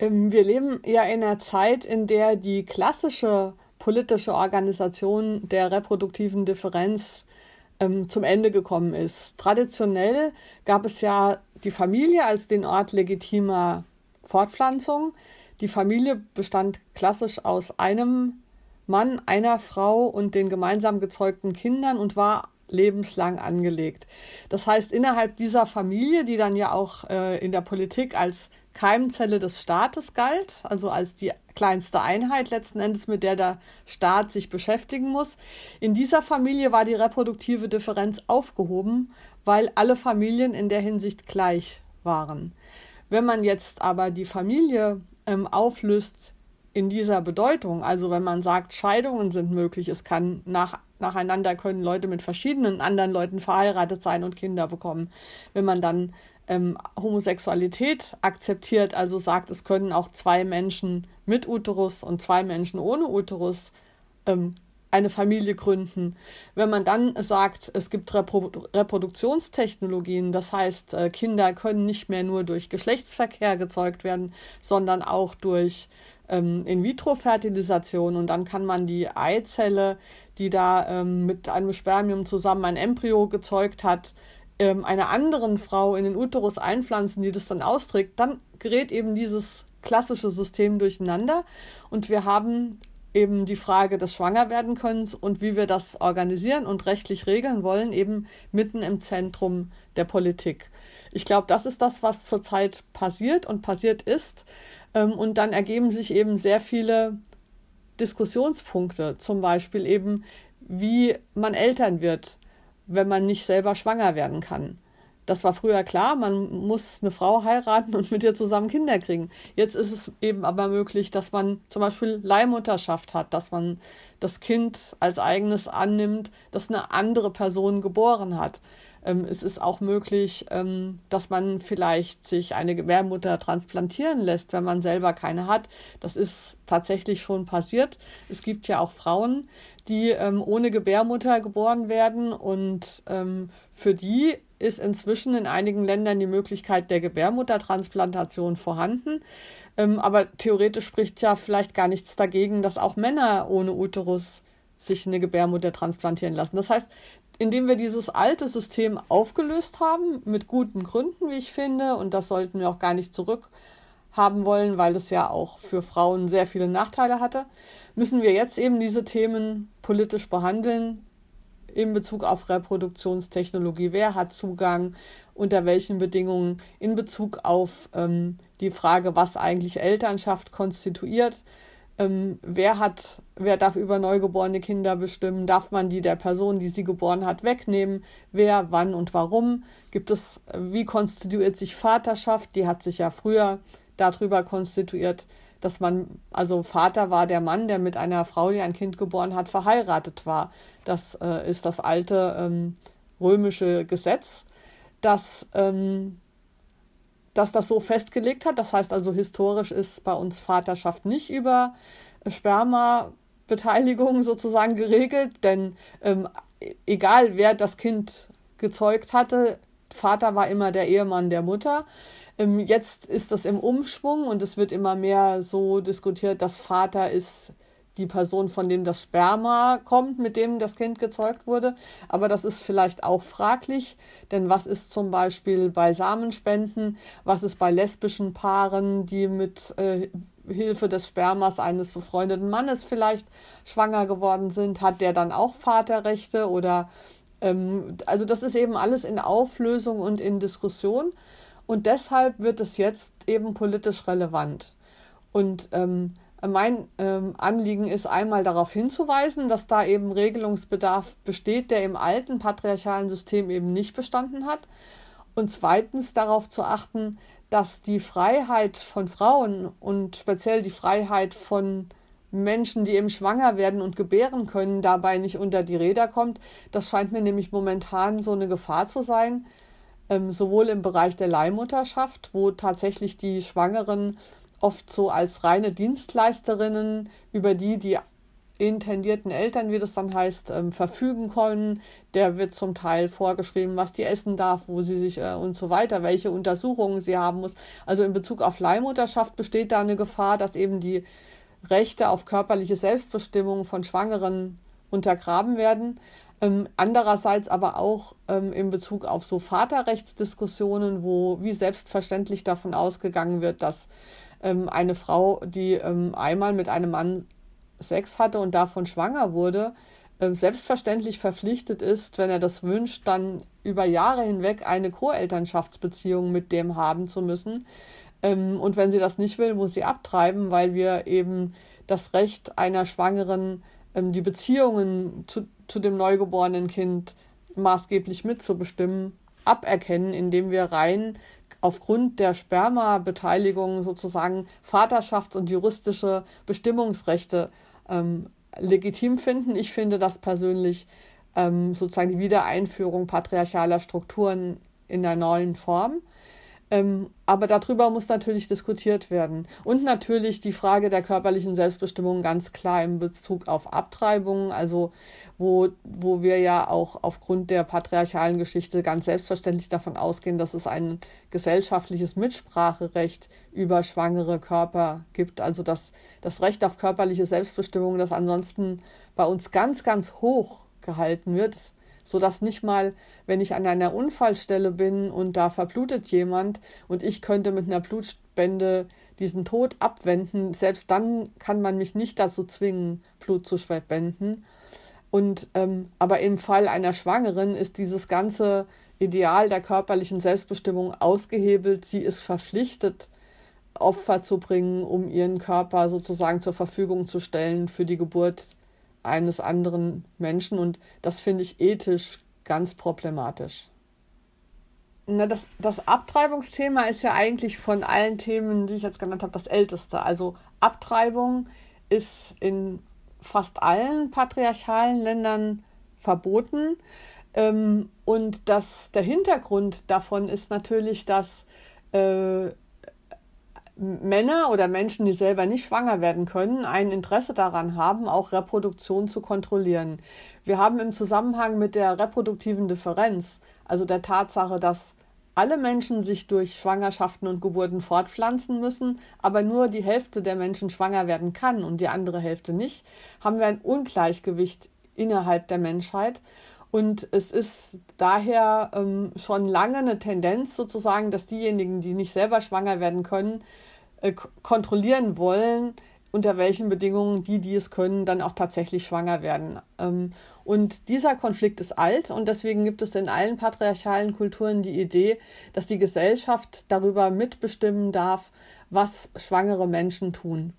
Ähm, wir leben ja in einer Zeit, in der die klassische politische Organisation der reproduktiven Differenz ähm, zum Ende gekommen ist. Traditionell gab es ja die Familie als den Ort legitimer Fortpflanzung. Die Familie bestand klassisch aus einem Mann, einer Frau und den gemeinsam gezeugten Kindern und war lebenslang angelegt. Das heißt, innerhalb dieser Familie, die dann ja auch äh, in der Politik als Keimzelle des Staates galt, also als die kleinste Einheit letzten Endes, mit der der Staat sich beschäftigen muss. In dieser Familie war die reproduktive Differenz aufgehoben, weil alle Familien in der Hinsicht gleich waren. Wenn man jetzt aber die Familie ähm, auflöst in dieser Bedeutung, also wenn man sagt, Scheidungen sind möglich, es kann nach, nacheinander können Leute mit verschiedenen anderen Leuten verheiratet sein und Kinder bekommen. Wenn man dann ähm, Homosexualität akzeptiert, also sagt, es können auch zwei Menschen mit Uterus und zwei Menschen ohne Uterus ähm, eine Familie gründen. Wenn man dann sagt, es gibt Reprodu Reproduktionstechnologien, das heißt, äh, Kinder können nicht mehr nur durch Geschlechtsverkehr gezeugt werden, sondern auch durch ähm, In-vitro-Fertilisation und dann kann man die Eizelle, die da ähm, mit einem Spermium zusammen ein Embryo gezeugt hat, ähm, einer anderen Frau in den Uterus einpflanzen, die das dann austrägt, dann gerät eben dieses klassische System durcheinander und wir haben eben die Frage des Schwangerwerdenkönnens und wie wir das organisieren und rechtlich regeln wollen, eben mitten im Zentrum der Politik. Ich glaube, das ist das, was zurzeit passiert und passiert ist. Ähm, und dann ergeben sich eben sehr viele Diskussionspunkte, zum Beispiel eben, wie man Eltern wird, wenn man nicht selber schwanger werden kann. Das war früher klar, man muss eine Frau heiraten und mit ihr zusammen Kinder kriegen. Jetzt ist es eben aber möglich, dass man zum Beispiel Leihmutterschaft hat, dass man das Kind als eigenes annimmt, das eine andere Person geboren hat. Ähm, es ist auch möglich, ähm, dass man vielleicht sich eine Gebärmutter transplantieren lässt, wenn man selber keine hat. Das ist tatsächlich schon passiert. Es gibt ja auch Frauen, die ähm, ohne Gebärmutter geboren werden und für die ist inzwischen in einigen Ländern die Möglichkeit der Gebärmuttertransplantation vorhanden. Aber theoretisch spricht ja vielleicht gar nichts dagegen, dass auch Männer ohne Uterus sich eine Gebärmutter transplantieren lassen. Das heißt, indem wir dieses alte System aufgelöst haben, mit guten Gründen, wie ich finde, und das sollten wir auch gar nicht zurückhaben wollen, weil es ja auch für Frauen sehr viele Nachteile hatte, müssen wir jetzt eben diese Themen politisch behandeln in Bezug auf Reproduktionstechnologie. Wer hat Zugang, unter welchen Bedingungen, in Bezug auf ähm, die Frage, was eigentlich Elternschaft konstituiert ähm, wer hat, wer darf über neugeborene Kinder bestimmen? Darf man die der Person, die sie geboren hat, wegnehmen? Wer, wann und warum? Gibt es, wie konstituiert sich Vaterschaft? Die hat sich ja früher darüber konstituiert, dass man, also Vater war der Mann, der mit einer Frau, die ein Kind geboren hat, verheiratet war. Das äh, ist das alte ähm, römische Gesetz, das ähm, dass das so festgelegt hat. Das heißt also, historisch ist bei uns Vaterschaft nicht über Sperma-Beteiligung sozusagen geregelt, denn ähm, egal wer das Kind gezeugt hatte, Vater war immer der Ehemann der Mutter. Ähm, jetzt ist das im Umschwung und es wird immer mehr so diskutiert, dass Vater ist die Person, von dem das Sperma kommt, mit dem das Kind gezeugt wurde. Aber das ist vielleicht auch fraglich, denn was ist zum Beispiel bei Samenspenden, was ist bei lesbischen Paaren, die mit äh, Hilfe des Spermas eines befreundeten Mannes vielleicht schwanger geworden sind, hat der dann auch Vaterrechte oder ähm, also das ist eben alles in Auflösung und in Diskussion und deshalb wird es jetzt eben politisch relevant. Und ähm, mein ähm, Anliegen ist einmal darauf hinzuweisen, dass da eben Regelungsbedarf besteht, der im alten patriarchalen System eben nicht bestanden hat. Und zweitens darauf zu achten, dass die Freiheit von Frauen und speziell die Freiheit von Menschen, die eben schwanger werden und gebären können, dabei nicht unter die Räder kommt. Das scheint mir nämlich momentan so eine Gefahr zu sein, ähm, sowohl im Bereich der Leihmutterschaft, wo tatsächlich die Schwangeren oft so als reine Dienstleisterinnen, über die die intendierten Eltern, wie das dann heißt, ähm, verfügen können. Der wird zum Teil vorgeschrieben, was die essen darf, wo sie sich äh, und so weiter, welche Untersuchungen sie haben muss. Also in Bezug auf Leihmutterschaft besteht da eine Gefahr, dass eben die Rechte auf körperliche Selbstbestimmung von Schwangeren untergraben werden. Ähm, andererseits aber auch ähm, in Bezug auf so Vaterrechtsdiskussionen, wo wie selbstverständlich davon ausgegangen wird, dass ähm, eine Frau, die ähm, einmal mit einem Mann Sex hatte und davon schwanger wurde, äh, selbstverständlich verpflichtet ist, wenn er das wünscht, dann über Jahre hinweg eine Co-Elternschaftsbeziehung mit dem haben zu müssen. Ähm, und wenn sie das nicht will, muss sie abtreiben, weil wir eben das Recht einer Schwangeren, ähm, die Beziehungen zu, zu dem neugeborenen Kind maßgeblich mitzubestimmen, aberkennen, indem wir rein aufgrund der Spermabeteiligung sozusagen Vaterschafts- und juristische Bestimmungsrechte ähm, legitim finden. Ich finde das persönlich ähm, sozusagen die Wiedereinführung patriarchaler Strukturen in der neuen Form. Ähm, aber darüber muss natürlich diskutiert werden. Und natürlich die Frage der körperlichen Selbstbestimmung ganz klar in Bezug auf Abtreibungen, also wo, wo wir ja auch aufgrund der patriarchalen Geschichte ganz selbstverständlich davon ausgehen, dass es ein gesellschaftliches Mitspracherecht über schwangere Körper gibt. Also dass das Recht auf körperliche Selbstbestimmung, das ansonsten bei uns ganz, ganz hoch gehalten wird, sodass nicht mal, wenn ich an einer Unfallstelle bin und da verblutet jemand und ich könnte mit einer Blutspende diesen Tod abwenden, selbst dann kann man mich nicht dazu zwingen, Blut zu spenden. Und ähm, aber im Fall einer Schwangeren ist dieses ganze Ideal der körperlichen Selbstbestimmung ausgehebelt. Sie ist verpflichtet, Opfer zu bringen, um ihren Körper sozusagen zur Verfügung zu stellen für die Geburt eines anderen Menschen und das finde ich ethisch ganz problematisch. Na, das, das Abtreibungsthema ist ja eigentlich von allen Themen, die ich jetzt genannt habe, das älteste. Also Abtreibung ist in fast allen patriarchalen Ländern verboten. Ähm, und das, der Hintergrund davon ist natürlich, dass äh, Männer oder Menschen, die selber nicht schwanger werden können, ein Interesse daran haben, auch Reproduktion zu kontrollieren. Wir haben im Zusammenhang mit der reproduktiven Differenz, also der Tatsache, dass alle Menschen sich durch Schwangerschaften und Geburten fortpflanzen müssen, aber nur die Hälfte der Menschen schwanger werden kann und die andere Hälfte nicht, haben wir ein Ungleichgewicht innerhalb der Menschheit. Und es ist daher ähm, schon lange eine Tendenz sozusagen, dass diejenigen, die nicht selber schwanger werden können, äh, kontrollieren wollen, unter welchen Bedingungen die, die es können, dann auch tatsächlich schwanger werden. Ähm, und dieser Konflikt ist alt und deswegen gibt es in allen patriarchalen Kulturen die Idee, dass die Gesellschaft darüber mitbestimmen darf, was schwangere Menschen tun.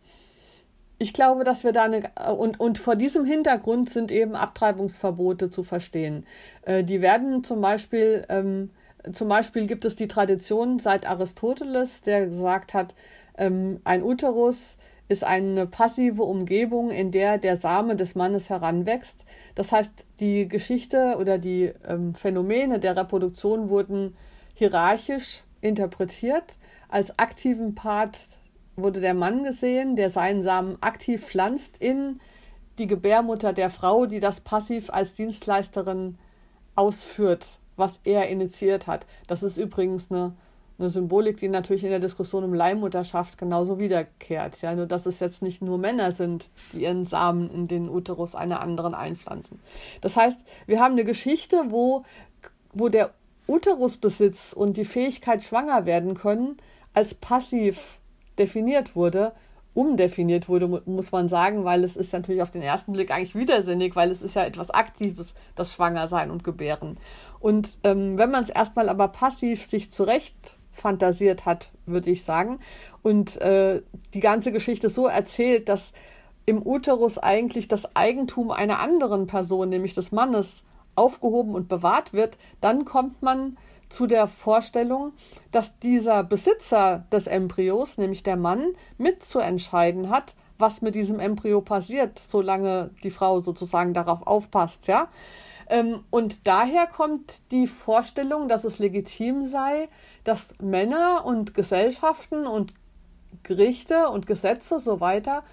Ich glaube, dass wir da eine, und, und vor diesem Hintergrund sind eben Abtreibungsverbote zu verstehen. Äh, die werden zum Beispiel, ähm, zum Beispiel gibt es die Tradition seit Aristoteles, der gesagt hat, ein Uterus ist eine passive Umgebung, in der der Same des Mannes heranwächst. Das heißt, die Geschichte oder die ähm, Phänomene der Reproduktion wurden hierarchisch interpretiert. Als aktiven Part wurde der Mann gesehen, der seinen Samen aktiv pflanzt in die Gebärmutter der Frau, die das passiv als Dienstleisterin ausführt, was er initiiert hat. Das ist übrigens eine eine Symbolik, die natürlich in der Diskussion um Leihmutterschaft genauso wiederkehrt. Ja, nur dass es jetzt nicht nur Männer sind, die ihren Samen in den Uterus einer anderen einpflanzen. Das heißt, wir haben eine Geschichte, wo, wo der Uterusbesitz und die Fähigkeit, schwanger werden können, als passiv definiert wurde, umdefiniert wurde, muss man sagen, weil es ist natürlich auf den ersten Blick eigentlich widersinnig, weil es ist ja etwas Aktives, das Schwangersein und Gebären. Und ähm, wenn man es erstmal aber passiv sich zurecht fantasiert hat, würde ich sagen. Und äh, die ganze Geschichte so erzählt, dass im Uterus eigentlich das Eigentum einer anderen Person, nämlich des Mannes, aufgehoben und bewahrt wird, dann kommt man zu der Vorstellung, dass dieser Besitzer des Embryos, nämlich der Mann, mitzuentscheiden hat, was mit diesem Embryo passiert, solange die Frau sozusagen darauf aufpasst, ja. Ähm, und daher kommt die Vorstellung, dass es legitim sei, dass Männer und Gesellschaften und Gerichte und Gesetze so weiter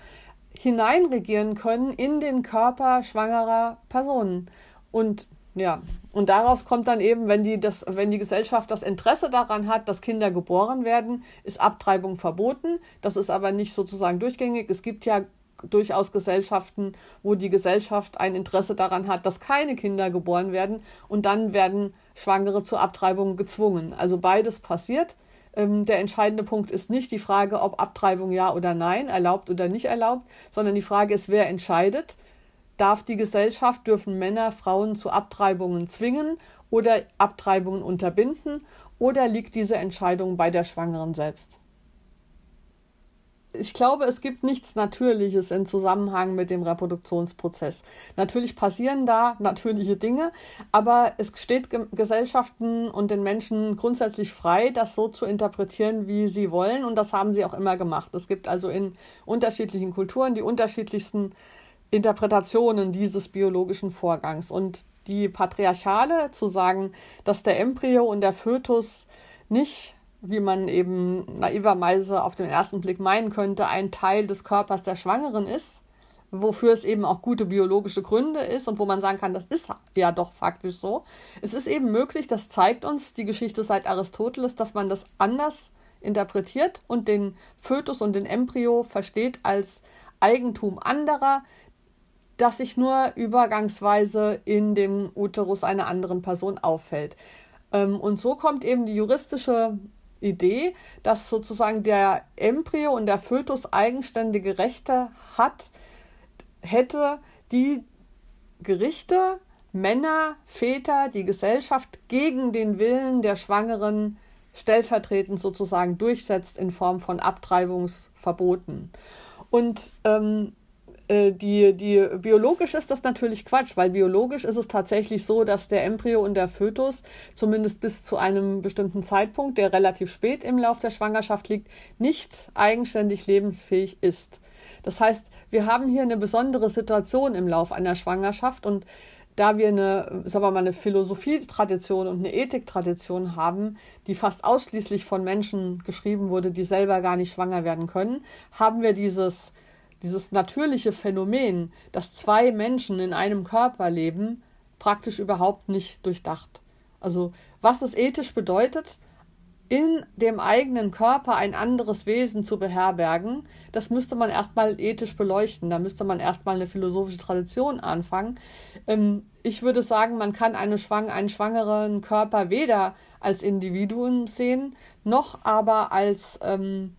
hineinregieren können in den Körper schwangerer Personen. Und ja, und daraus kommt dann eben, wenn die, das, wenn die Gesellschaft das Interesse daran hat, dass Kinder geboren werden, ist Abtreibung verboten. Das ist aber nicht sozusagen durchgängig. Es gibt ja durchaus Gesellschaften, wo die Gesellschaft ein Interesse daran hat, dass keine Kinder geboren werden und dann werden Schwangere zur Abtreibung gezwungen. Also beides passiert. Ähm, der entscheidende Punkt ist nicht die Frage, ob Abtreibung ja oder nein, erlaubt oder nicht erlaubt, sondern die Frage ist, wer entscheidet. Darf die Gesellschaft, dürfen Männer Frauen zu Abtreibungen zwingen oder Abtreibungen unterbinden oder liegt diese Entscheidung bei der Schwangeren selbst? Ich glaube, es gibt nichts Natürliches im Zusammenhang mit dem Reproduktionsprozess. Natürlich passieren da natürliche Dinge, aber es steht Gesellschaften und den Menschen grundsätzlich frei, das so zu interpretieren, wie sie wollen. Und das haben sie auch immer gemacht. Es gibt also in unterschiedlichen Kulturen die unterschiedlichsten Interpretationen dieses biologischen Vorgangs. Und die patriarchale zu sagen, dass der Embryo und der Fötus nicht wie man eben naiverweise auf den ersten Blick meinen könnte, ein Teil des Körpers der Schwangeren ist, wofür es eben auch gute biologische Gründe ist und wo man sagen kann, das ist ja doch faktisch so. Es ist eben möglich, das zeigt uns die Geschichte seit Aristoteles, dass man das anders interpretiert und den Fötus und den Embryo versteht als Eigentum anderer, das sich nur übergangsweise in dem Uterus einer anderen Person auffällt. Ähm, und so kommt eben die juristische Idee, dass sozusagen der Embryo und der Fötus eigenständige Rechte hat, hätte die Gerichte, Männer, Väter, die Gesellschaft gegen den Willen der Schwangeren stellvertretend sozusagen durchsetzt in Form von Abtreibungsverboten. Und ähm, äh, die, die, biologisch ist das natürlich Quatsch, weil biologisch ist es tatsächlich so, dass der Embryo und der Fötus zumindest bis zu einem bestimmten Zeitpunkt, der relativ spät im Lauf der Schwangerschaft liegt, nicht eigenständig lebensfähig ist. Das heißt, wir haben hier eine besondere Situation im Lauf einer Schwangerschaft und da wir eine, sagen wir mal, eine Philosophietradition und eine Ethiktradition haben, die fast ausschließlich von Menschen geschrieben wurde, die selber gar nicht schwanger werden können, haben wir dieses dieses natürliche Phänomen, dass zwei Menschen in einem Körper leben, praktisch überhaupt nicht durchdacht. Also was das ethisch bedeutet, in dem eigenen Körper ein anderes Wesen zu beherbergen, das müsste man erstmal ethisch beleuchten. Da müsste man erstmal eine philosophische Tradition anfangen. Ähm, ich würde sagen, man kann eine Schwang einen schwangeren Körper weder als Individuum sehen, noch aber als ähm,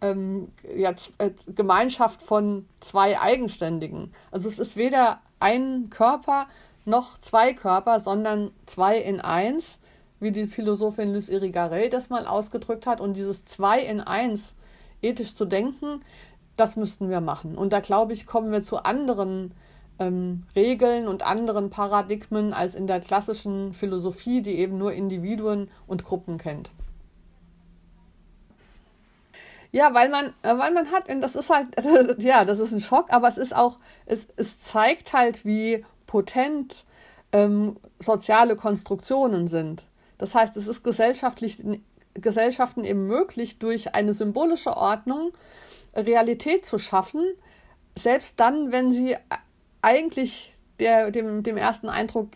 ähm, ja, äh, Gemeinschaft von zwei Eigenständigen. Also es ist weder ein Körper noch zwei Körper, sondern zwei in eins, wie die Philosophin Luce Irigaray das mal ausgedrückt hat. Und dieses zwei in eins ethisch zu denken, das müssten wir machen. Und da glaube ich, kommen wir zu anderen ähm, Regeln und anderen Paradigmen als in der klassischen Philosophie, die eben nur Individuen und Gruppen kennt. Ja, weil man, äh, weil man hat, das ist halt, ja, das ist ein Schock, aber es ist auch, es, es zeigt halt, wie potent ähm, soziale Konstruktionen sind. Das heißt, es ist gesellschaftlich, Gesellschaften eben möglich, durch eine symbolische Ordnung Realität zu schaffen, selbst dann, wenn sie eigentlich der, dem, dem ersten Eindruck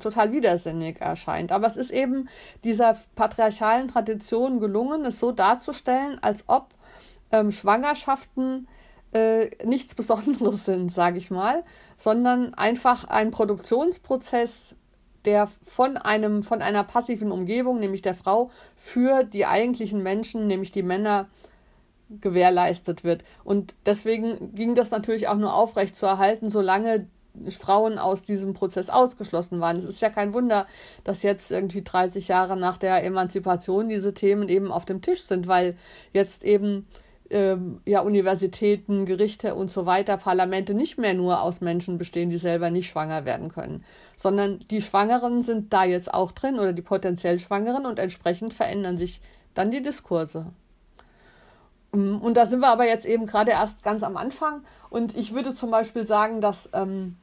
total widersinnig erscheint. Aber es ist eben dieser patriarchalen Tradition gelungen, es so darzustellen, als ob ähm, Schwangerschaften äh, nichts Besonderes sind, sage ich mal, sondern einfach ein Produktionsprozess, der von einem, von einer passiven Umgebung, nämlich der Frau, für die eigentlichen Menschen, nämlich die Männer, gewährleistet wird. Und deswegen ging das natürlich auch nur aufrecht zu erhalten, solange Frauen aus diesem Prozess ausgeschlossen waren. Es ist ja kein Wunder, dass jetzt irgendwie 30 Jahre nach der Emanzipation diese Themen eben auf dem Tisch sind, weil jetzt eben ähm, ja Universitäten, Gerichte und so weiter, Parlamente nicht mehr nur aus Menschen bestehen, die selber nicht schwanger werden können, sondern die Schwangeren sind da jetzt auch drin oder die potenziell Schwangeren und entsprechend verändern sich dann die Diskurse. Ähm, und da sind wir aber jetzt eben gerade erst ganz am Anfang. Und ich würde zum Beispiel sagen, dass ähm,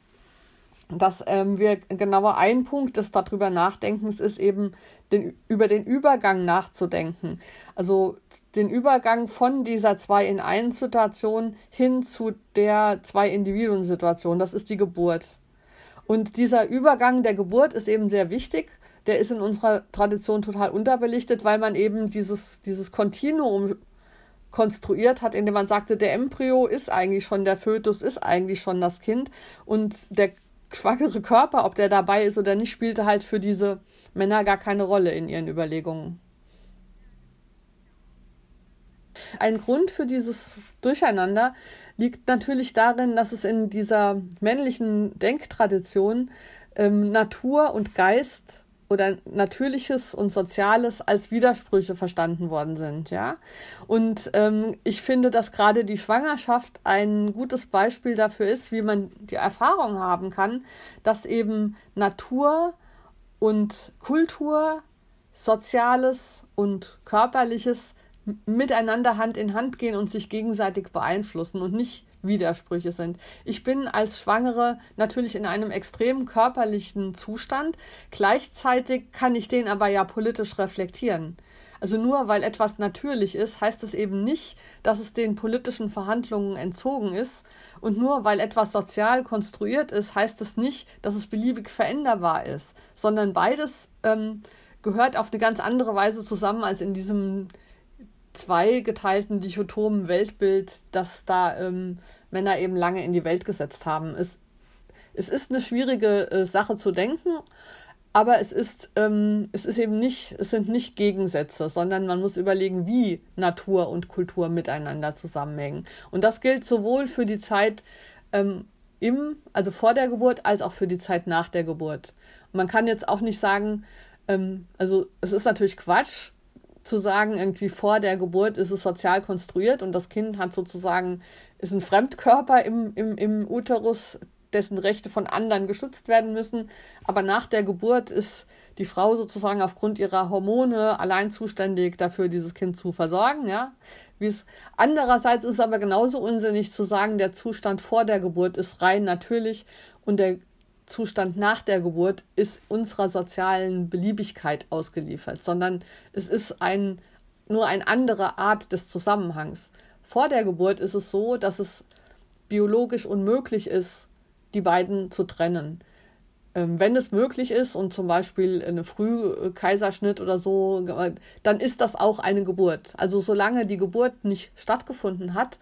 dass ähm, wir genauer ein Punkt des darüber Nachdenkens ist eben den, über den Übergang nachzudenken. Also den Übergang von dieser zwei in eins Situation hin zu der zwei Individuen Situation. Das ist die Geburt. Und dieser Übergang der Geburt ist eben sehr wichtig. Der ist in unserer Tradition total unterbelichtet, weil man eben dieses, dieses Kontinuum konstruiert hat, indem man sagte, der Embryo ist eigentlich schon der Fötus, ist eigentlich schon das Kind und der schwangere Körper, ob der dabei ist oder nicht, spielte halt für diese Männer gar keine Rolle in ihren Überlegungen. Ein Grund für dieses Durcheinander liegt natürlich darin, dass es in dieser männlichen Denktradition ähm, Natur und Geist oder Natürliches und Soziales als Widersprüche verstanden worden sind, ja. Und ähm, ich finde, dass gerade die Schwangerschaft ein gutes Beispiel dafür ist, wie man die Erfahrung haben kann, dass eben Natur und Kultur, Soziales und Körperliches miteinander Hand in Hand gehen und sich gegenseitig beeinflussen und nicht Widersprüche sind. Ich bin als Schwangere natürlich in einem extrem körperlichen Zustand. Gleichzeitig kann ich den aber ja politisch reflektieren. Also nur weil etwas natürlich ist, heißt es eben nicht, dass es den politischen Verhandlungen entzogen ist. Und nur weil etwas sozial konstruiert ist, heißt es nicht, dass es beliebig veränderbar ist, sondern beides ähm, gehört auf eine ganz andere Weise zusammen als in diesem zweigeteilten dichotomen Weltbild, das da ähm, Männer eben lange in die Welt gesetzt haben. Es, es ist eine schwierige äh, Sache zu denken, aber es ist, ähm, es ist eben nicht, es sind nicht Gegensätze, sondern man muss überlegen, wie Natur und Kultur miteinander zusammenhängen. Und das gilt sowohl für die Zeit ähm, im, also vor der Geburt, als auch für die Zeit nach der Geburt. Und man kann jetzt auch nicht sagen, ähm, also es ist natürlich Quatsch, zu sagen, irgendwie vor der Geburt ist es sozial konstruiert und das Kind hat sozusagen, ist ein Fremdkörper im, im, im Uterus, dessen Rechte von anderen geschützt werden müssen. Aber nach der Geburt ist die Frau sozusagen aufgrund ihrer Hormone allein zuständig dafür, dieses Kind zu versorgen, ja. Wie es andererseits ist aber genauso unsinnig zu sagen, der Zustand vor der Geburt ist rein natürlich und der Zustand nach der Geburt ist unserer sozialen Beliebigkeit ausgeliefert, sondern es ist ein, nur eine andere Art des Zusammenhangs. Vor der Geburt ist es so, dass es biologisch unmöglich ist, die beiden zu trennen. Ähm, wenn es möglich ist und zum Beispiel eine Frühkaiserschnitt oder so, dann ist das auch eine Geburt. Also solange die Geburt nicht stattgefunden hat,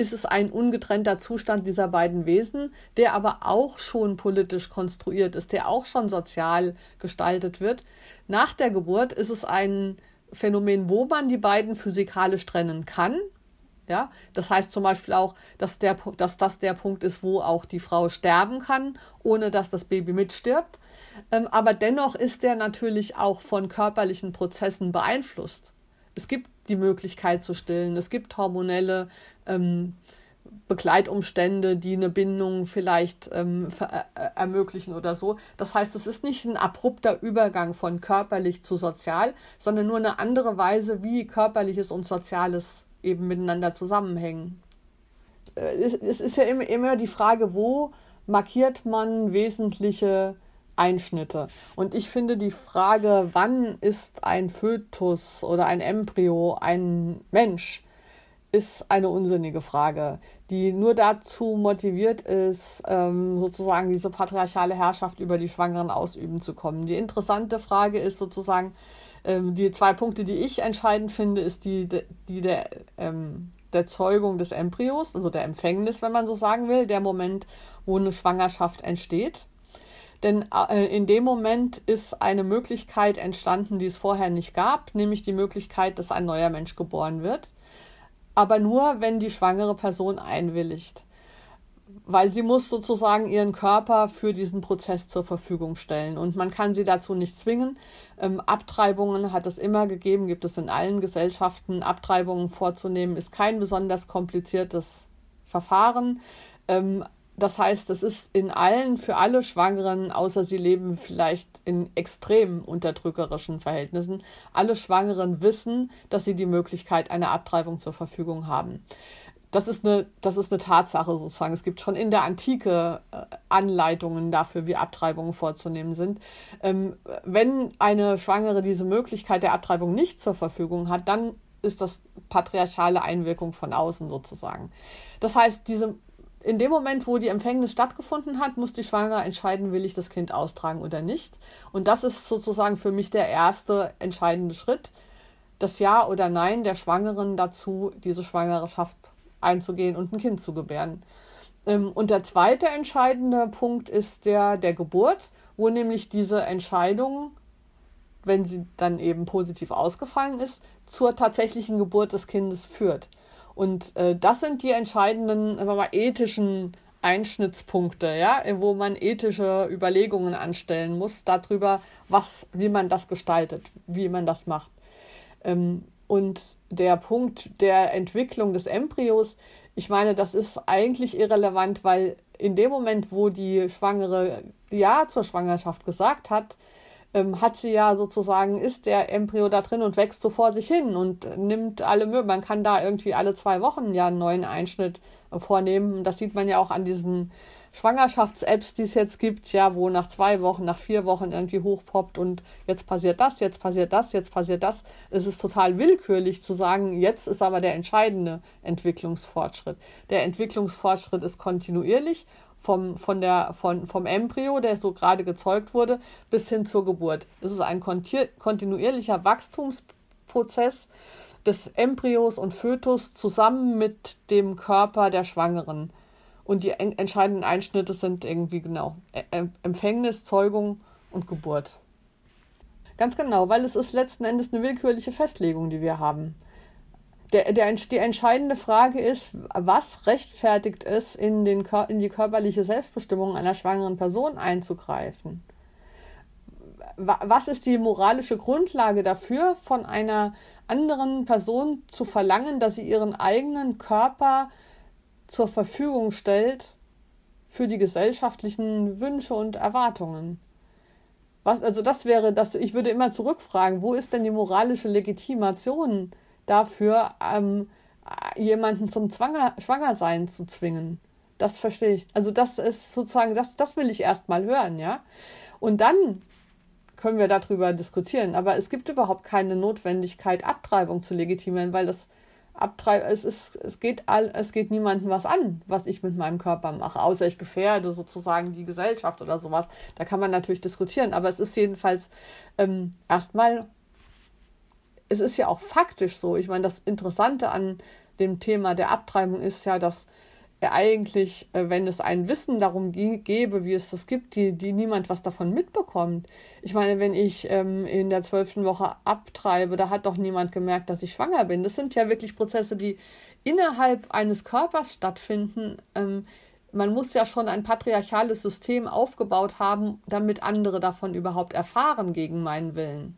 ist es ein ungetrennter Zustand dieser beiden Wesen, der aber auch schon politisch konstruiert ist, der auch schon sozial gestaltet wird. Nach der Geburt ist es ein Phänomen, wo man die beiden physikalisch trennen kann. Ja, das heißt zum Beispiel auch, dass, der, dass das der Punkt ist, wo auch die Frau sterben kann, ohne dass das Baby mitstirbt. Ähm, aber dennoch ist der natürlich auch von körperlichen Prozessen beeinflusst. Es gibt die Möglichkeit zu stillen. Es gibt hormonelle ähm, Begleitumstände, die eine Bindung vielleicht ähm, äh, ermöglichen oder so. Das heißt, es ist nicht ein abrupter Übergang von körperlich zu sozial, sondern nur eine andere Weise, wie körperliches und soziales eben miteinander zusammenhängen. Äh, es ist ja immer die Frage, wo markiert man wesentliche Einschnitte. Und ich finde die Frage, wann ist ein Fötus oder ein Embryo ein Mensch, ist eine unsinnige Frage, die nur dazu motiviert ist, ähm, sozusagen diese patriarchale Herrschaft über die Schwangeren ausüben zu kommen. Die interessante Frage ist sozusagen, ähm, die zwei Punkte, die ich entscheidend finde, ist die, die der, ähm, der Zeugung des Embryos, also der Empfängnis, wenn man so sagen will, der Moment, wo eine Schwangerschaft entsteht. Denn äh, in dem Moment ist eine Möglichkeit entstanden, die es vorher nicht gab, nämlich die Möglichkeit, dass ein neuer Mensch geboren wird. Aber nur, wenn die schwangere Person einwilligt. Weil sie muss sozusagen ihren Körper für diesen Prozess zur Verfügung stellen. Und man kann sie dazu nicht zwingen. Ähm, Abtreibungen hat es immer gegeben, gibt es in allen Gesellschaften. Abtreibungen vorzunehmen ist kein besonders kompliziertes Verfahren. Ähm, das heißt, das ist in allen, für alle Schwangeren, außer sie leben vielleicht in extrem unterdrückerischen Verhältnissen, alle Schwangeren wissen, dass sie die Möglichkeit einer Abtreibung zur Verfügung haben. das ist eine, das ist eine Tatsache sozusagen. Es gibt schon in der Antike äh, Anleitungen dafür, wie Abtreibungen vorzunehmen sind. Ähm, wenn eine Schwangere diese Möglichkeit der Abtreibung nicht zur Verfügung hat, dann ist das patriarchale Einwirkung von außen sozusagen. Das heißt, diese, in dem Moment, wo die Empfängnis stattgefunden hat, muss die Schwangere entscheiden, will ich das Kind austragen oder nicht. Und das ist sozusagen für mich der erste entscheidende Schritt, das Ja oder Nein der Schwangeren dazu, diese Schwangerschaft einzugehen und ein Kind zu gebären. Ähm, und der zweite entscheidende Punkt ist der der Geburt, wo nämlich diese Entscheidung, wenn sie dann eben positiv ausgefallen ist, zur tatsächlichen Geburt des Kindes führt. Und äh, das sind die entscheidenden mal, ethischen Einschnittspunkte, ja, wo man ethische Überlegungen anstellen muss darüber, was, wie man das gestaltet, wie man das macht. Ähm, und der Punkt der Entwicklung des Embryos, ich meine, das ist eigentlich irrelevant, weil in dem Moment, wo die Schwangere Ja zur Schwangerschaft gesagt hat, ähm, hat sie ja sozusagen, ist der Embryo da drin und wächst so vor sich hin und nimmt alle Möbel. Man kann da irgendwie alle zwei Wochen ja einen neuen Einschnitt vornehmen. Das sieht man ja auch an diesen Schwangerschafts-Apps, die es jetzt gibt, ja, wo nach zwei Wochen, nach vier Wochen irgendwie hochpoppt und jetzt passiert das, jetzt passiert das, jetzt passiert das. Es ist total willkürlich zu sagen, jetzt ist aber der entscheidende Entwicklungsfortschritt. Der Entwicklungsfortschritt ist kontinuierlich vom, von der, von, vom Embryo, der so gerade gezeugt wurde, bis hin zur Geburt. Es ist ein kontinuierlicher Wachstumsprozess des Embryos und Fötus zusammen mit dem Körper der Schwangeren. Und die entscheidenden Einschnitte sind irgendwie genau Empfängnis, Zeugung und Geburt. Ganz genau, weil es ist letzten Endes eine willkürliche Festlegung, die wir haben. Der, der, die entscheidende Frage ist, was rechtfertigt es, in, den, in die körperliche Selbstbestimmung einer schwangeren Person einzugreifen? Was ist die moralische Grundlage dafür, von einer anderen Person zu verlangen, dass sie ihren eigenen Körper zur Verfügung stellt für die gesellschaftlichen Wünsche und Erwartungen. Was, also das wäre, dass ich würde immer zurückfragen, wo ist denn die moralische Legitimation dafür, ähm, jemanden zum Zwanger, Schwangersein zu zwingen? Das verstehe ich. Also das ist sozusagen, das, das will ich erst mal hören, ja. Und dann können wir darüber diskutieren. Aber es gibt überhaupt keine Notwendigkeit, Abtreibung zu legitimieren, weil das abtreibe. Es, ist, es, geht all, es geht niemandem was an, was ich mit meinem Körper mache, außer ich gefährde sozusagen die Gesellschaft oder sowas. Da kann man natürlich diskutieren, aber es ist jedenfalls ähm, erstmal, es ist ja auch faktisch so. Ich meine, das Interessante an dem Thema der Abtreibung ist ja, dass eigentlich, äh, wenn es ein Wissen darum gäbe, wie es das gibt, die, die niemand was davon mitbekommt. Ich meine, wenn ich ähm, in der zwölften Woche abtreibe, da hat doch niemand gemerkt, dass ich schwanger bin. Das sind ja wirklich Prozesse, die innerhalb eines Körpers stattfinden. Ähm, man muss ja schon ein patriarchales System aufgebaut haben, damit andere davon überhaupt erfahren gegen meinen Willen.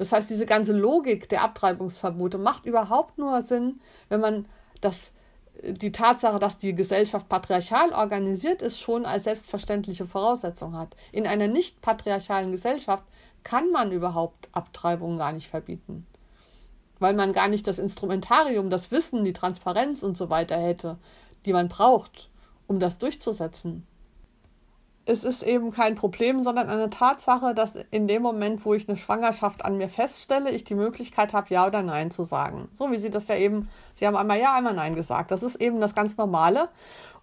Das heißt, diese ganze Logik der Abtreibungsverbote macht überhaupt nur Sinn, wenn man das die Tatsache, dass die Gesellschaft patriarchal organisiert ist, schon als selbstverständliche Voraussetzung hat. In einer nicht patriarchalen Gesellschaft kann man überhaupt Abtreibungen gar nicht verbieten, weil man gar nicht das Instrumentarium, das Wissen, die Transparenz und so weiter hätte, die man braucht, um das durchzusetzen es ist eben kein Problem, sondern eine Tatsache, dass in dem Moment, wo ich eine Schwangerschaft an mir feststelle, ich die Möglichkeit habe, Ja oder Nein zu sagen. So wie Sie das ja eben, Sie haben einmal Ja, einmal Nein gesagt. Das ist eben das ganz Normale.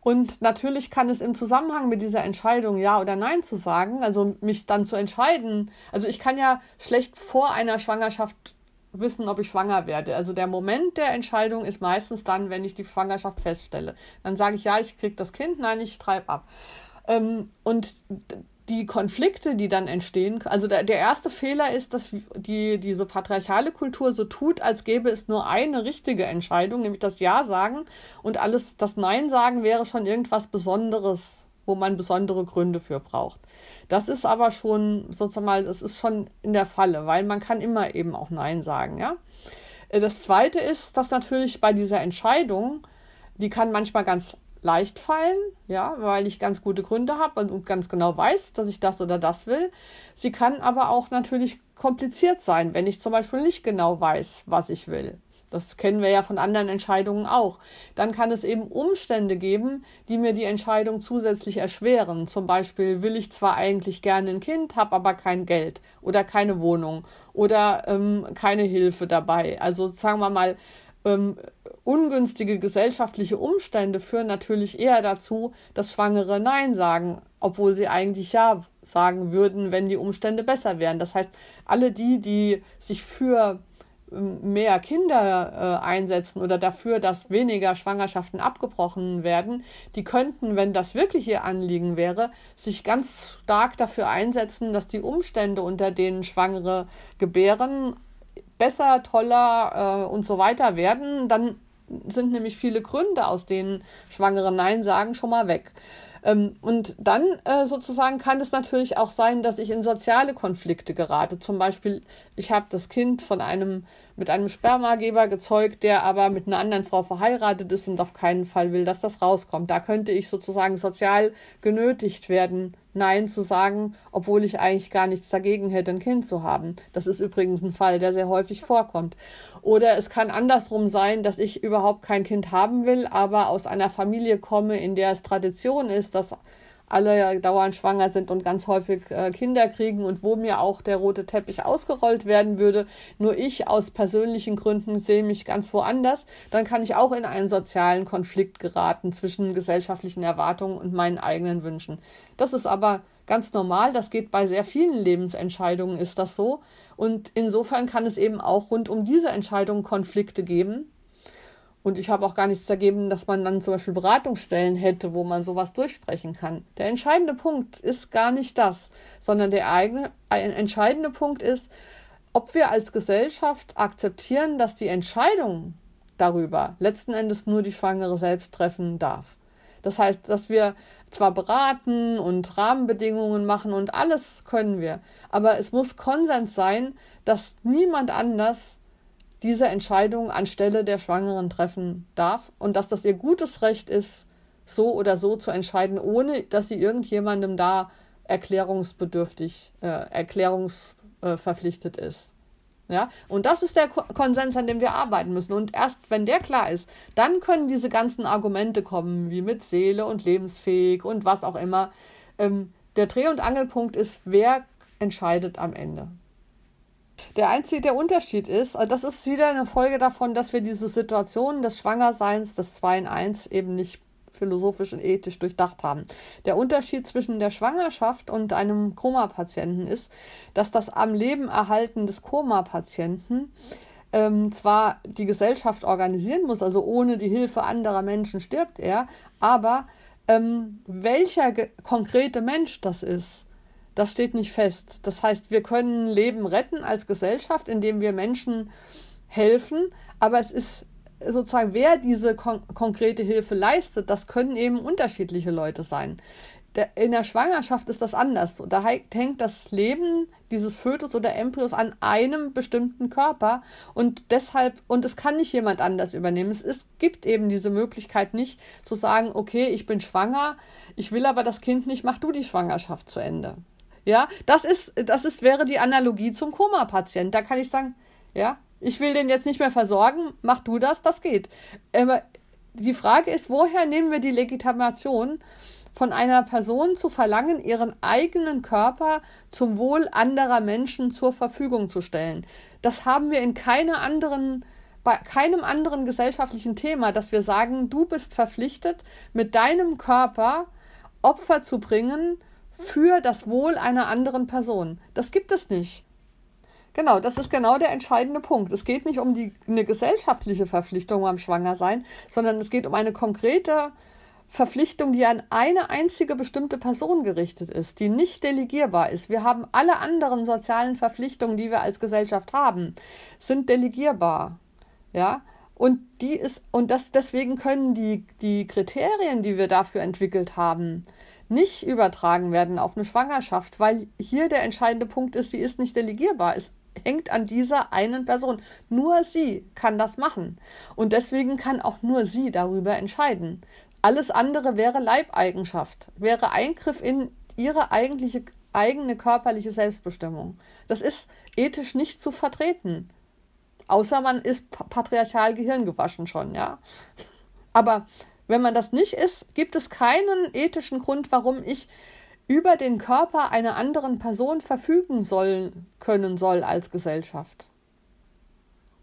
Und natürlich kann es im Zusammenhang mit dieser Entscheidung Ja oder Nein zu sagen, also mich dann zu entscheiden, also ich kann ja schlecht vor einer Schwangerschaft wissen, ob ich schwanger werde. Also der Moment der Entscheidung ist meistens dann, wenn ich die Schwangerschaft feststelle. Dann sage ich ja, ich kriege das Kind, nein, ich treibe ab. Ähm, und die Konflikte, die dann entstehen, also der, der erste Fehler ist, dass die, diese patriarchale Kultur so tut, als gäbe es nur eine richtige Entscheidung, nämlich das Ja sagen und alles, das Nein sagen wäre schon irgendwas Besonderes, wo man besondere Gründe für braucht. Das ist aber schon sozusagen mal, das ist schon in der Falle, weil man kann immer eben auch Nein sagen, ja. Äh, das zweite ist, dass natürlich bei dieser Entscheidung, die kann manchmal ganz leicht fallen, ja, weil ich ganz gute Gründe habe und ganz genau weiß, dass ich das oder das will. Sie kann aber auch natürlich kompliziert sein, wenn ich zum Beispiel nicht genau weiß, was ich will. Das kennen wir ja von anderen Entscheidungen auch. Dann kann es eben Umstände geben, die mir die Entscheidung zusätzlich erschweren. Zum Beispiel will ich zwar eigentlich gerne ein Kind, habe aber kein Geld oder keine Wohnung oder ähm, keine Hilfe dabei. Also sagen wir mal, ähm, ungünstige gesellschaftliche Umstände führen natürlich eher dazu, dass Schwangere Nein sagen, obwohl sie eigentlich Ja sagen würden, wenn die Umstände besser wären. Das heißt, alle die, die sich für mehr Kinder äh, einsetzen oder dafür, dass weniger Schwangerschaften abgebrochen werden, die könnten, wenn das wirklich ihr Anliegen wäre, sich ganz stark dafür einsetzen, dass die Umstände, unter denen Schwangere gebären, besser, toller äh, und so weiter werden. Dann sind nämlich viele Gründe, aus denen Schwangere Nein sagen, schon mal weg. Ähm, und dann äh, sozusagen kann es natürlich auch sein, dass ich in soziale Konflikte gerate. Zum Beispiel, ich habe das Kind von einem mit einem Spermageber gezeugt, der aber mit einer anderen Frau verheiratet ist und auf keinen Fall will, dass das rauskommt. Da könnte ich sozusagen sozial genötigt werden, Nein zu sagen, obwohl ich eigentlich gar nichts dagegen hätte, ein Kind zu haben. Das ist übrigens ein Fall, der sehr häufig vorkommt. Oder es kann andersrum sein, dass ich überhaupt kein Kind haben will, aber aus einer Familie komme, in der es Tradition ist, dass alle dauernd schwanger sind und ganz häufig äh, Kinder kriegen und wo mir auch der rote Teppich ausgerollt werden würde, nur ich aus persönlichen Gründen sehe mich ganz woanders, dann kann ich auch in einen sozialen Konflikt geraten zwischen gesellschaftlichen Erwartungen und meinen eigenen Wünschen. Das ist aber ganz normal, das geht bei sehr vielen Lebensentscheidungen ist das so und insofern kann es eben auch rund um diese Entscheidungen Konflikte geben und ich habe auch gar nichts dagegen, dass man dann zum Beispiel Beratungsstellen hätte, wo man sowas durchsprechen kann. Der entscheidende Punkt ist gar nicht das, sondern der eigene, ein entscheidende Punkt ist, ob wir als Gesellschaft akzeptieren, dass die Entscheidung darüber letzten Endes nur die Schwangere selbst treffen darf. Das heißt, dass wir zwar beraten und Rahmenbedingungen machen und alles können wir, aber es muss Konsens sein, dass niemand anders diese Entscheidung anstelle der Schwangeren treffen darf und dass das ihr gutes Recht ist, so oder so zu entscheiden, ohne dass sie irgendjemandem da erklärungsbedürftig, äh, erklärungsverpflichtet ist. Ja, und das ist der Konsens, an dem wir arbeiten müssen. Und erst wenn der klar ist, dann können diese ganzen Argumente kommen, wie mit Seele und lebensfähig und was auch immer. Ähm, der Dreh- und Angelpunkt ist, wer entscheidet am Ende. Der einzige Unterschied ist, äh, das ist wieder eine Folge davon, dass wir diese Situation des Schwangerseins, des 2 in 1 eben nicht philosophisch und ethisch durchdacht haben. Der Unterschied zwischen der Schwangerschaft und einem Koma-Patienten ist, dass das am Leben erhalten des Koma-Patienten ähm, zwar die Gesellschaft organisieren muss, also ohne die Hilfe anderer Menschen stirbt er, aber ähm, welcher konkrete Mensch das ist, das steht nicht fest. Das heißt, wir können Leben retten als Gesellschaft, indem wir Menschen helfen, aber es ist sozusagen, wer diese kon konkrete Hilfe leistet, das können eben unterschiedliche Leute sein. In der Schwangerschaft ist das anders. Da hängt das Leben dieses Fötus oder Embryos an einem bestimmten Körper und deshalb, und es kann nicht jemand anders übernehmen. Es ist, gibt eben diese Möglichkeit nicht zu sagen, okay, ich bin schwanger, ich will aber das Kind nicht, mach du die Schwangerschaft zu Ende. Ja, das ist, das ist, wäre die Analogie zum Koma-Patient. Da kann ich sagen, ja, ich will den jetzt nicht mehr versorgen, mach du das, das geht. Aber die Frage ist, woher nehmen wir die Legitimation, von einer Person zu verlangen, ihren eigenen Körper zum Wohl anderer Menschen zur Verfügung zu stellen? Das haben wir in keiner anderen bei keinem anderen gesellschaftlichen Thema, dass wir sagen, du bist verpflichtet, mit deinem Körper Opfer zu bringen für das Wohl einer anderen Person. Das gibt es nicht. Genau, das ist genau der entscheidende Punkt. Es geht nicht um die, eine gesellschaftliche Verpflichtung beim Schwangersein, sondern es geht um eine konkrete Verpflichtung, die an eine einzige bestimmte Person gerichtet ist, die nicht delegierbar ist. Wir haben alle anderen sozialen Verpflichtungen, die wir als Gesellschaft haben, sind delegierbar. Ja, und die ist, und das, deswegen können die, die Kriterien, die wir dafür entwickelt haben, nicht übertragen werden auf eine Schwangerschaft, weil hier der entscheidende Punkt ist, sie ist nicht delegierbar. Es hängt an dieser einen Person. Nur sie kann das machen. Und deswegen kann auch nur sie darüber entscheiden. Alles andere wäre Leibeigenschaft, wäre Eingriff in ihre eigentliche eigene körperliche Selbstbestimmung. Das ist ethisch nicht zu vertreten. außer man ist patriarchal gehirngewaschen schon, ja. Aber wenn man das nicht ist, gibt es keinen ethischen Grund, warum ich über den Körper einer anderen Person verfügen sollen können soll als Gesellschaft.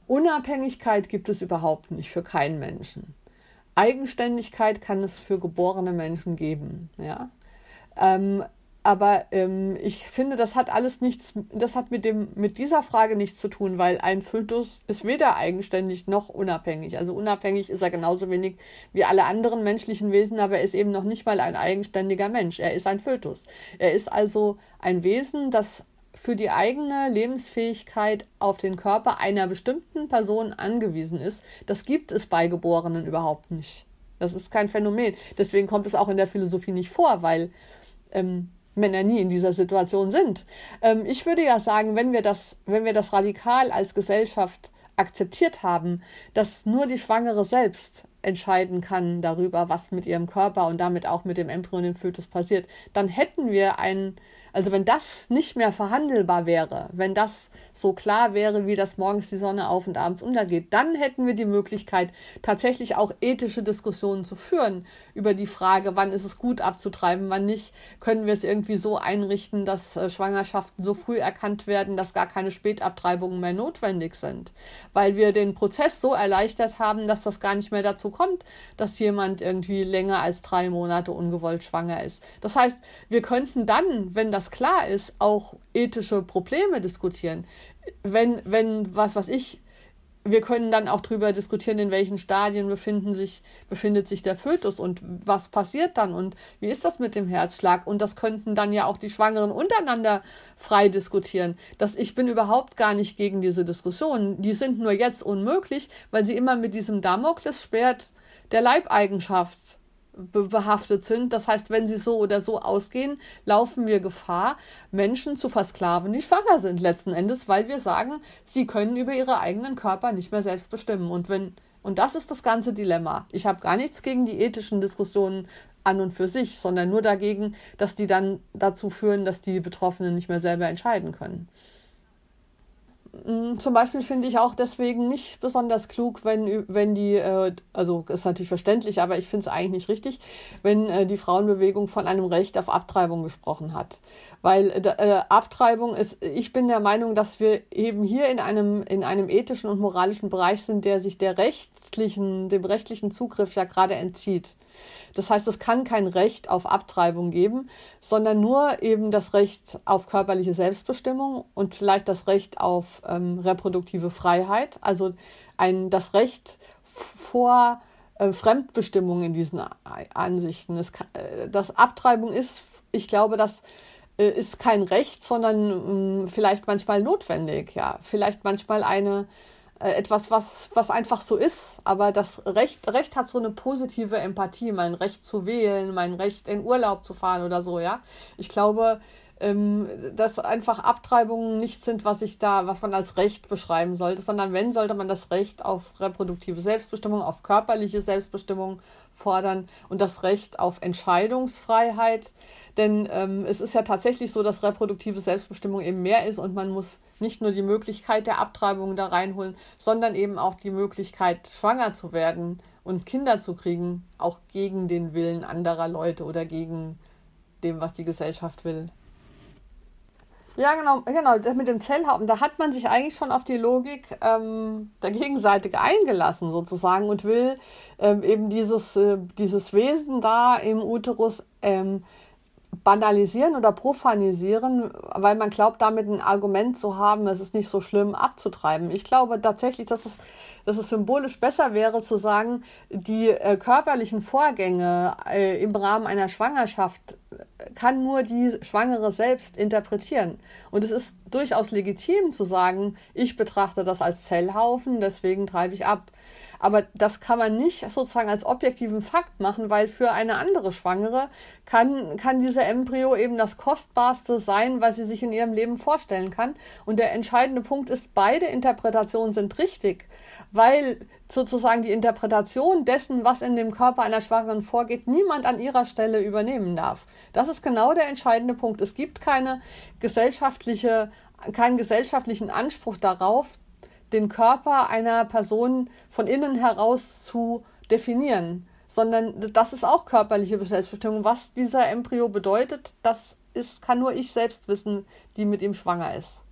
Unabhängigkeit gibt es überhaupt nicht für keinen Menschen. Eigenständigkeit kann es für geborene Menschen geben, ja. Ähm, aber ähm, ich finde, das hat alles nichts, das hat mit dem, mit dieser Frage nichts zu tun, weil ein Fötus ist weder eigenständig noch unabhängig. Also unabhängig ist er genauso wenig wie alle anderen menschlichen Wesen, aber er ist eben noch nicht mal ein eigenständiger Mensch. Er ist ein Fötus. Er ist also ein Wesen, das für die eigene Lebensfähigkeit auf den Körper einer bestimmten Person angewiesen ist. Das gibt es bei Geborenen überhaupt nicht. Das ist kein Phänomen. Deswegen kommt es auch in der Philosophie nicht vor, weil ähm, Männer nie in dieser Situation sind. Ähm, ich würde ja sagen, wenn wir das, wenn wir das radikal als Gesellschaft akzeptiert haben, dass nur die Schwangere selbst entscheiden kann darüber, was mit ihrem Körper und damit auch mit dem Embryo und dem Fötus passiert, dann hätten wir ein also wenn das nicht mehr verhandelbar wäre, wenn das so klar wäre, wie das morgens die Sonne auf und abends untergeht, dann hätten wir die Möglichkeit, tatsächlich auch ethische Diskussionen zu führen über die Frage, wann ist es gut abzutreiben, wann nicht, können wir es irgendwie so einrichten, dass äh, Schwangerschaften so früh erkannt werden, dass gar keine Spätabtreibungen mehr notwendig sind, weil wir den Prozess so erleichtert haben, dass das gar nicht mehr dazu kommt, dass jemand irgendwie länger als drei Monate ungewollt schwanger ist. Das heißt, wir könnten dann, wenn das das klar ist, auch ethische Probleme diskutieren. Wenn, wenn, was was ich, wir können dann auch darüber diskutieren, in welchen Stadien befinden sich, befindet sich der Fötus und was passiert dann und wie ist das mit dem Herzschlag. Und das könnten dann ja auch die Schwangeren untereinander frei diskutieren. Dass ich bin überhaupt gar nicht gegen diese Diskussionen. Die sind nur jetzt unmöglich, weil sie immer mit diesem Damoklesschwert der Leibeigenschaft behaftet sind. Das heißt, wenn sie so oder so ausgehen, laufen wir Gefahr, Menschen zu versklaven, die schwanger sind letzten Endes, weil wir sagen, sie können über ihre eigenen Körper nicht mehr selbst bestimmen. Und wenn und das ist das ganze Dilemma. Ich habe gar nichts gegen die ethischen Diskussionen an und für sich, sondern nur dagegen, dass die dann dazu führen, dass die Betroffenen nicht mehr selber entscheiden können. Mm, zum Beispiel finde ich auch deswegen nicht besonders klug, wenn, wenn die, äh, also ist natürlich verständlich, aber ich finde es eigentlich nicht richtig, wenn äh, die Frauenbewegung von einem Recht auf Abtreibung gesprochen hat. Weil äh, Abtreibung ist, ich bin der Meinung, dass wir eben hier in einem, in einem ethischen und moralischen Bereich sind, der sich der rechtlichen, dem rechtlichen Zugriff ja gerade entzieht. Das heißt, es kann kein Recht auf Abtreibung geben, sondern nur eben das Recht auf körperliche Selbstbestimmung und vielleicht das Recht auf ähm, reproduktive Freiheit, also ein, das Recht vor äh, Fremdbestimmung in diesen Ansichten. Es, äh, das Abtreibung ist, ich glaube, das äh, ist kein Recht, sondern mh, vielleicht manchmal notwendig, ja, vielleicht manchmal eine äh, etwas, was, was einfach so ist. Aber das Recht, Recht hat so eine positive Empathie, mein Recht zu wählen, mein Recht in Urlaub zu fahren oder so, ja. Ich glaube, ähm, dass einfach Abtreibungen nicht sind, was ich da, was man als Recht beschreiben sollte, sondern wenn, sollte man das Recht auf reproduktive Selbstbestimmung, auf körperliche Selbstbestimmung fordern und das Recht auf Entscheidungsfreiheit. Denn ähm, es ist ja tatsächlich so, dass reproduktive Selbstbestimmung eben mehr ist und man muss nicht nur die Möglichkeit der Abtreibung da reinholen, sondern eben auch die Möglichkeit, schwanger zu werden und Kinder zu kriegen, auch gegen den Willen anderer Leute oder gegen dem, was die Gesellschaft will. Ja, genau, genau, mit dem Zellhaufen, da hat man sich eigentlich schon auf die Logik ähm, der Gegenseite eingelassen, sozusagen, und will ähm, eben dieses, äh, dieses Wesen da im Uterus ähm, banalisieren oder profanisieren, weil man glaubt, damit ein Argument zu haben, es ist nicht so schlimm abzutreiben. Ich glaube tatsächlich, dass es, dass es symbolisch besser wäre zu sagen, die äh, körperlichen Vorgänge äh, im Rahmen einer Schwangerschaft kann nur die Schwangere selbst interpretieren. Und es ist durchaus legitim zu sagen, ich betrachte das als Zellhaufen, deswegen treibe ich ab. Aber das kann man nicht sozusagen als objektiven Fakt machen, weil für eine andere Schwangere kann, kann dieser Embryo eben das Kostbarste sein, was sie sich in ihrem Leben vorstellen kann. Und der entscheidende Punkt ist, beide Interpretationen sind richtig, weil sozusagen die Interpretation dessen, was in dem Körper einer Schwangeren vorgeht, niemand an ihrer Stelle übernehmen darf. Das ist genau der entscheidende Punkt. Es gibt keine gesellschaftliche, keinen gesellschaftlichen Anspruch darauf, den Körper einer Person von innen heraus zu definieren, sondern das ist auch körperliche Selbstbestimmung. Was dieser Embryo bedeutet, das ist, kann nur ich selbst wissen, die mit ihm schwanger ist.